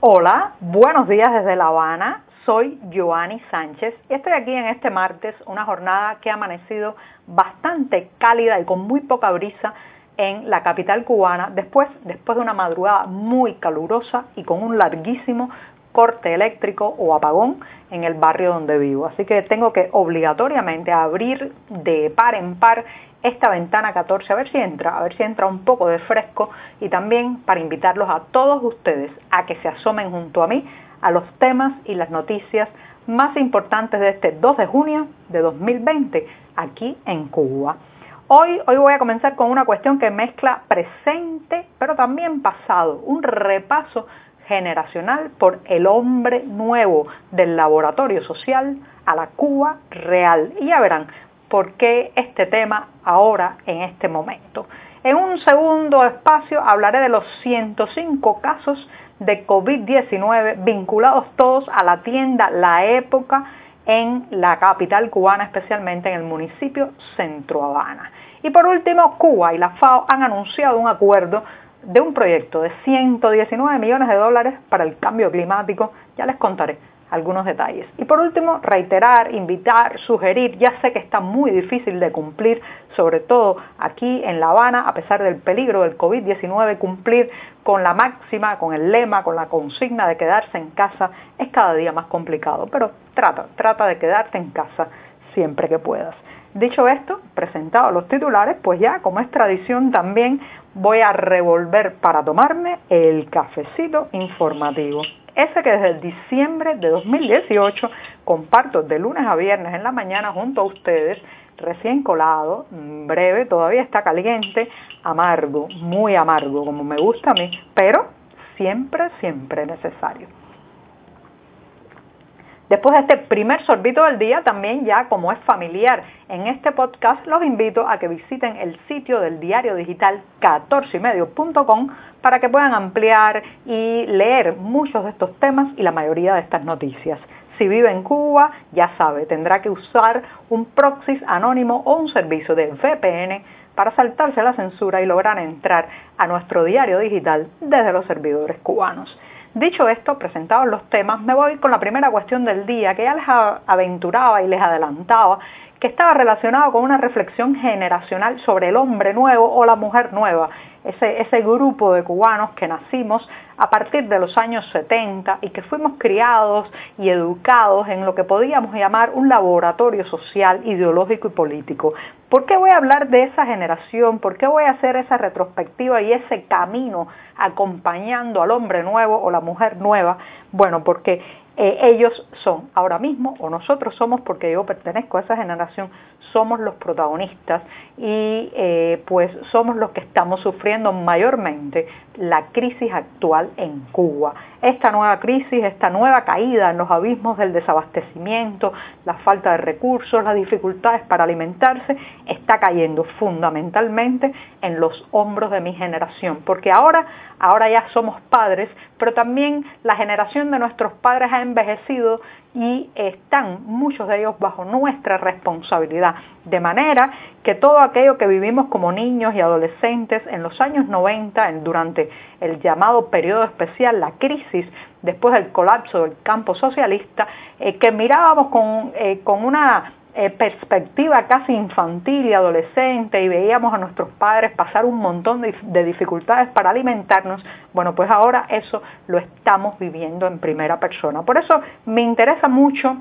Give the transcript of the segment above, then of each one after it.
Hola, buenos días desde La Habana. Soy Joanny Sánchez y estoy aquí en este martes, una jornada que ha amanecido bastante cálida y con muy poca brisa en la capital cubana, después, después de una madrugada muy calurosa y con un larguísimo corte eléctrico o apagón en el barrio donde vivo. Así que tengo que obligatoriamente abrir de par en par esta ventana 14 a ver si entra, a ver si entra un poco de fresco y también para invitarlos a todos ustedes a que se asomen junto a mí a los temas y las noticias más importantes de este 2 de junio de 2020 aquí en Cuba. Hoy, hoy voy a comenzar con una cuestión que mezcla presente pero también pasado, un repaso generacional por el hombre nuevo del laboratorio social a la Cuba real. Y ya verán por qué este tema ahora en este momento. En un segundo espacio hablaré de los 105 casos de COVID-19 vinculados todos a la tienda La Época en la capital cubana, especialmente en el municipio Centro Habana. Y por último, Cuba y la FAO han anunciado un acuerdo de un proyecto de 119 millones de dólares para el cambio climático. Ya les contaré algunos detalles. Y por último, reiterar, invitar, sugerir, ya sé que está muy difícil de cumplir, sobre todo aquí en La Habana, a pesar del peligro del COVID-19, cumplir con la máxima, con el lema, con la consigna de quedarse en casa es cada día más complicado, pero trata, trata de quedarte en casa siempre que puedas. Dicho esto, presentado los titulares, pues ya, como es tradición también, voy a revolver para tomarme el cafecito informativo. Ese que desde diciembre de 2018 comparto de lunes a viernes en la mañana junto a ustedes, recién colado, breve, todavía está caliente, amargo, muy amargo, como me gusta a mí, pero siempre, siempre necesario. Después de este primer sorbito del día, también ya como es familiar en este podcast, los invito a que visiten el sitio del diario digital 14ymedio.com para que puedan ampliar y leer muchos de estos temas y la mayoría de estas noticias. Si vive en Cuba, ya sabe, tendrá que usar un proxy anónimo o un servicio de VPN para saltarse la censura y lograr entrar a nuestro diario digital desde los servidores cubanos. Dicho esto, presentados los temas, me voy con la primera cuestión del día que ya les aventuraba y les adelantaba que estaba relacionado con una reflexión generacional sobre el hombre nuevo o la mujer nueva, ese, ese grupo de cubanos que nacimos a partir de los años 70 y que fuimos criados y educados en lo que podíamos llamar un laboratorio social, ideológico y político. ¿Por qué voy a hablar de esa generación? ¿Por qué voy a hacer esa retrospectiva y ese camino acompañando al hombre nuevo o la mujer nueva? Bueno, porque eh, ellos son ahora mismo, o nosotros somos, porque yo pertenezco a esa generación, somos los protagonistas y eh, pues somos los que estamos sufriendo mayormente la crisis actual en Cuba. Esta nueva crisis, esta nueva caída en los abismos del desabastecimiento, la falta de recursos, las dificultades para alimentarse, está cayendo fundamentalmente en los hombros de mi generación, porque ahora, ahora ya somos padres, pero también la generación de nuestros padres ha envejecido y están muchos de ellos bajo nuestra responsabilidad. De manera que todo aquello que vivimos como niños y adolescentes en los años 90, durante el llamado periodo especial, la crisis después del colapso del campo socialista, eh, que mirábamos con, eh, con una eh, perspectiva casi infantil y adolescente y veíamos a nuestros padres pasar un montón de, dificultades para alimentarnos, bueno, pues ahora eso lo estamos viviendo en primera persona. Por eso me interesa mucho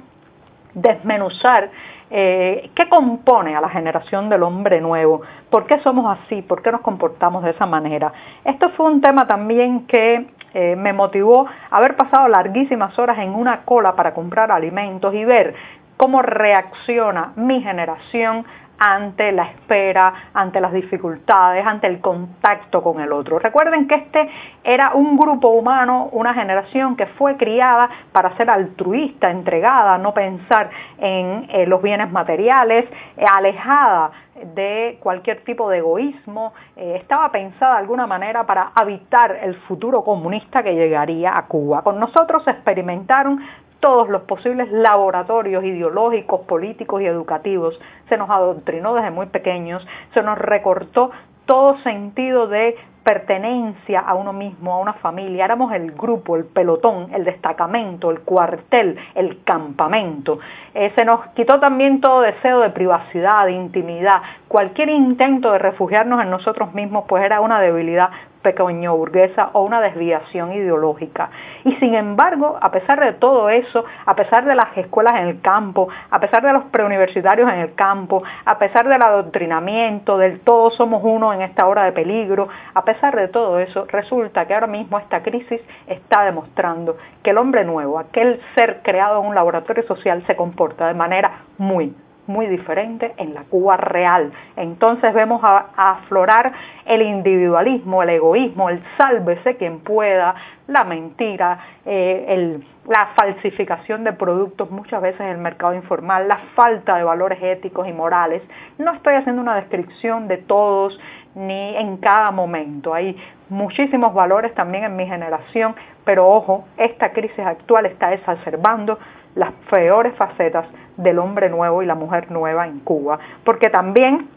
desmenuzar eh, qué compone a la generación del hombre nuevo, por qué somos así, por qué nos comportamos de esa manera. Esto fue un tema también que eh, me motivó haber pasado larguísimas horas en una cola para comprar alimentos y ver cómo reacciona mi generación ante la espera, ante las dificultades, ante el contacto con el otro. Recuerden que este era un grupo humano, una generación que fue criada para ser altruista, entregada, no pensar en eh, los bienes materiales, eh, alejada de cualquier tipo de egoísmo, eh, estaba pensada de alguna manera para habitar el futuro comunista que llegaría a Cuba. Con nosotros experimentaron todos los posibles laboratorios ideológicos, políticos y educativos. Se nos adoctrinó desde muy pequeños, se nos recortó todo sentido de pertenencia a uno mismo, a una familia, éramos el grupo, el pelotón, el destacamento, el cuartel, el campamento. Eh, se nos quitó también todo deseo de privacidad, de intimidad. Cualquier intento de refugiarnos en nosotros mismos pues era una debilidad pequeño burguesa o una desviación ideológica. Y sin embargo, a pesar de todo eso, a pesar de las escuelas en el campo, a pesar de los preuniversitarios en el campo, a pesar del adoctrinamiento, del todos somos uno en esta hora de peligro, a pesar de todo eso, resulta que ahora mismo esta crisis está demostrando que el hombre nuevo, aquel ser creado en un laboratorio social, se comporta de manera muy, muy diferente en la Cuba real. Entonces vemos a, aflorar el individualismo, el egoísmo, el sálvese quien pueda, la mentira, eh, la falsificación de productos muchas veces en el mercado informal, la falta de valores éticos y morales. No estoy haciendo una descripción de todos ni en cada momento. Hay muchísimos valores también en mi generación, pero ojo, esta crisis actual está exacerbando las peores facetas del hombre nuevo y la mujer nueva en Cuba, porque también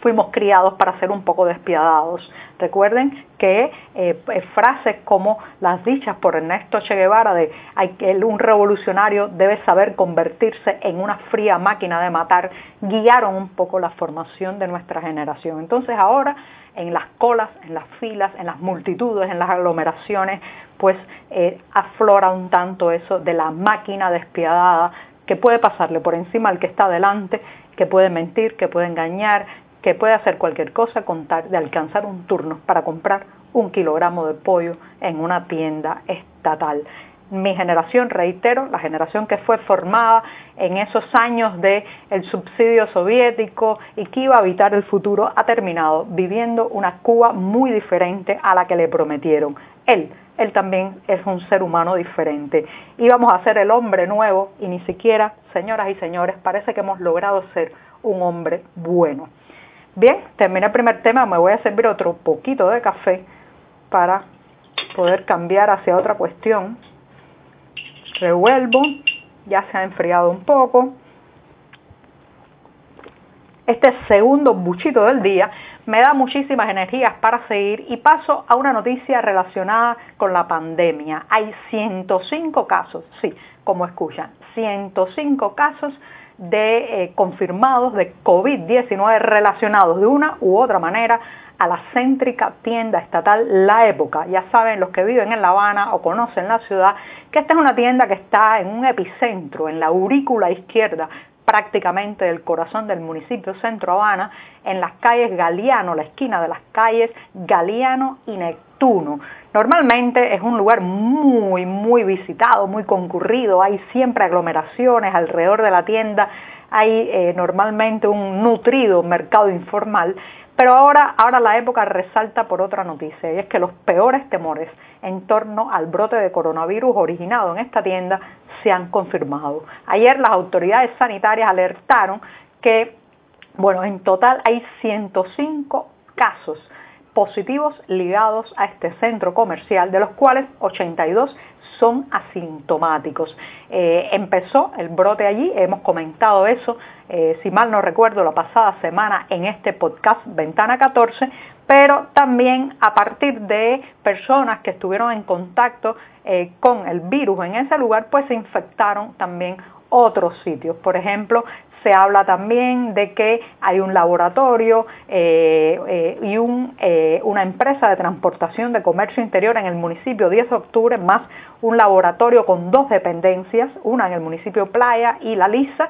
fuimos criados para ser un poco despiadados. Recuerden que eh, eh, frases como las dichas por Ernesto Che Guevara de un revolucionario debe saber convertirse en una fría máquina de matar, guiaron un poco la formación de nuestra generación. Entonces ahora en las colas, en las filas, en las multitudes, en las aglomeraciones, pues eh, aflora un tanto eso de la máquina despiadada que puede pasarle por encima al que está delante, que puede mentir, que puede engañar, que puede hacer cualquier cosa con de alcanzar un turno para comprar un kilogramo de pollo en una tienda estatal mi generación, reitero, la generación que fue formada en esos años de el subsidio soviético y que iba a habitar el futuro, ha terminado viviendo una Cuba muy diferente a la que le prometieron. Él, él también es un ser humano diferente. Íbamos a ser el hombre nuevo y ni siquiera, señoras y señores, parece que hemos logrado ser un hombre bueno. Bien, terminé el primer tema, me voy a servir otro poquito de café para poder cambiar hacia otra cuestión revuelvo, ya se ha enfriado un poco. Este segundo buchito del día me da muchísimas energías para seguir y paso a una noticia relacionada con la pandemia. Hay 105 casos, sí, como escuchan, 105 casos de eh, confirmados de COVID-19 relacionados de una u otra manera a la céntrica tienda estatal La Época. Ya saben los que viven en La Habana o conocen la ciudad que esta es una tienda que está en un epicentro, en la aurícula izquierda prácticamente del corazón del municipio Centro Habana, en las calles Galeano, la esquina de las calles Galeano y Neptuno. Normalmente es un lugar muy, muy visitado, muy concurrido, hay siempre aglomeraciones alrededor de la tienda, hay eh, normalmente un nutrido mercado informal pero ahora, ahora la época resalta por otra noticia y es que los peores temores en torno al brote de coronavirus originado en esta tienda se han confirmado. Ayer las autoridades sanitarias alertaron que, bueno, en total hay 105 casos positivos ligados a este centro comercial, de los cuales 82 son asintomáticos. Eh, empezó el brote allí, hemos comentado eso, eh, si mal no recuerdo, la pasada semana en este podcast Ventana 14, pero también a partir de personas que estuvieron en contacto eh, con el virus en ese lugar, pues se infectaron también otros sitios. Por ejemplo, se habla también de que hay un laboratorio eh, eh, y eh, una empresa de transportación de comercio interior en el municipio 10 de octubre, más un laboratorio con dos dependencias, una en el municipio Playa y La Lisa,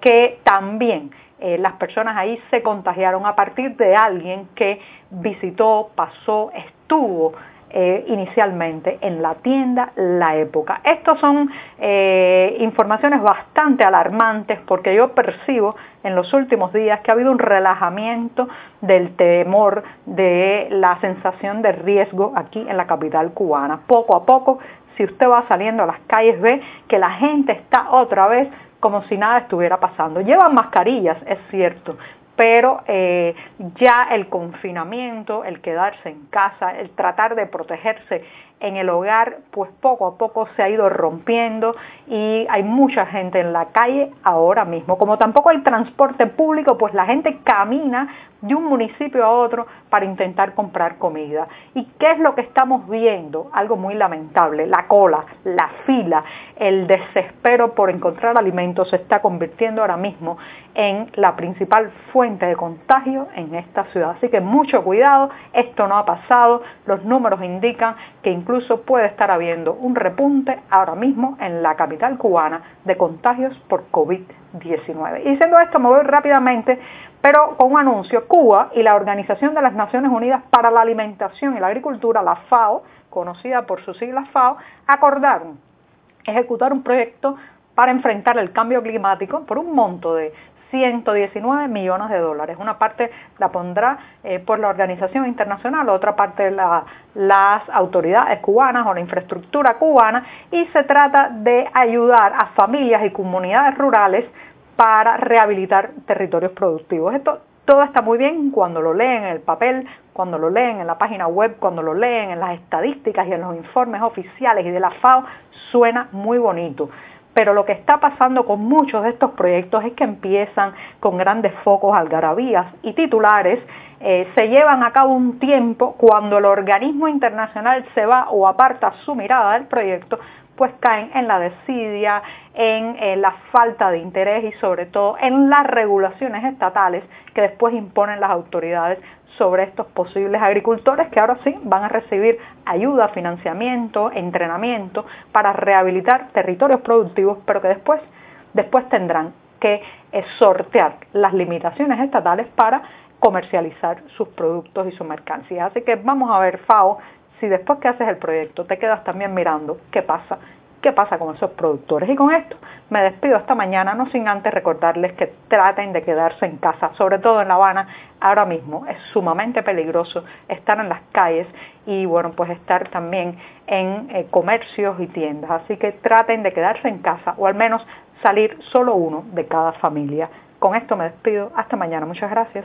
que también las personas ahí se contagiaron a partir de alguien que visitó, pasó, estuvo eh, inicialmente en la tienda La Época. Estas son eh, informaciones bastante alarmantes porque yo percibo en los últimos días que ha habido un relajamiento del temor, de la sensación de riesgo aquí en la capital cubana. Poco a poco, si usted va saliendo a las calles, ve que la gente está otra vez como si nada estuviera pasando. Llevan mascarillas, es cierto, pero eh, ya el confinamiento, el quedarse en casa, el tratar de protegerse en el hogar, pues poco a poco se ha ido rompiendo y hay mucha gente en la calle ahora mismo. Como tampoco hay transporte público, pues la gente camina de un municipio a otro para intentar comprar comida. ¿Y qué es lo que estamos viendo? Algo muy lamentable, la cola, la fila, el desespero por encontrar alimentos se está convirtiendo ahora mismo en la principal fuente de contagio en esta ciudad. Así que mucho cuidado, esto no ha pasado, los números indican que incluso puede estar habiendo un repunte ahora mismo en la capital cubana de contagios por COVID-19. Y diciendo esto, me voy rápidamente pero con un anuncio, Cuba y la Organización de las Naciones Unidas para la Alimentación y la Agricultura, la FAO, conocida por sus siglas FAO, acordaron ejecutar un proyecto para enfrentar el cambio climático por un monto de 119 millones de dólares. Una parte la pondrá eh, por la organización internacional, otra parte la, las autoridades cubanas o la infraestructura cubana y se trata de ayudar a familias y comunidades rurales para rehabilitar territorios productivos. Esto todo está muy bien cuando lo leen en el papel, cuando lo leen en la página web, cuando lo leen en las estadísticas y en los informes oficiales y de la FAO, suena muy bonito. Pero lo que está pasando con muchos de estos proyectos es que empiezan con grandes focos, algarabías y titulares, eh, se llevan a cabo un tiempo cuando el organismo internacional se va o aparta su mirada del proyecto pues caen en la desidia, en, la falta de interés y sobre todo en las regulaciones estatales que después imponen las autoridades sobre estos posibles agricultores que ahora sí van a recibir ayuda, financiamiento, entrenamiento para rehabilitar territorios productivos, pero que después, después tendrán que eh, sortear las limitaciones estatales para comercializar sus productos y su mercancía. Así que vamos a ver, FAO, si después que haces el proyecto te quedas también mirando qué pasa, qué pasa con esos productores. Y con esto me despido esta mañana, no sin antes recordarles que traten de quedarse en casa, sobre todo en La Habana, ahora mismo es sumamente peligroso estar en las calles y bueno, pues estar también en eh, comercios y tiendas. Así que traten de quedarse en casa o al menos salir solo uno de cada familia. Con esto me despido. Hasta mañana. Muchas gracias.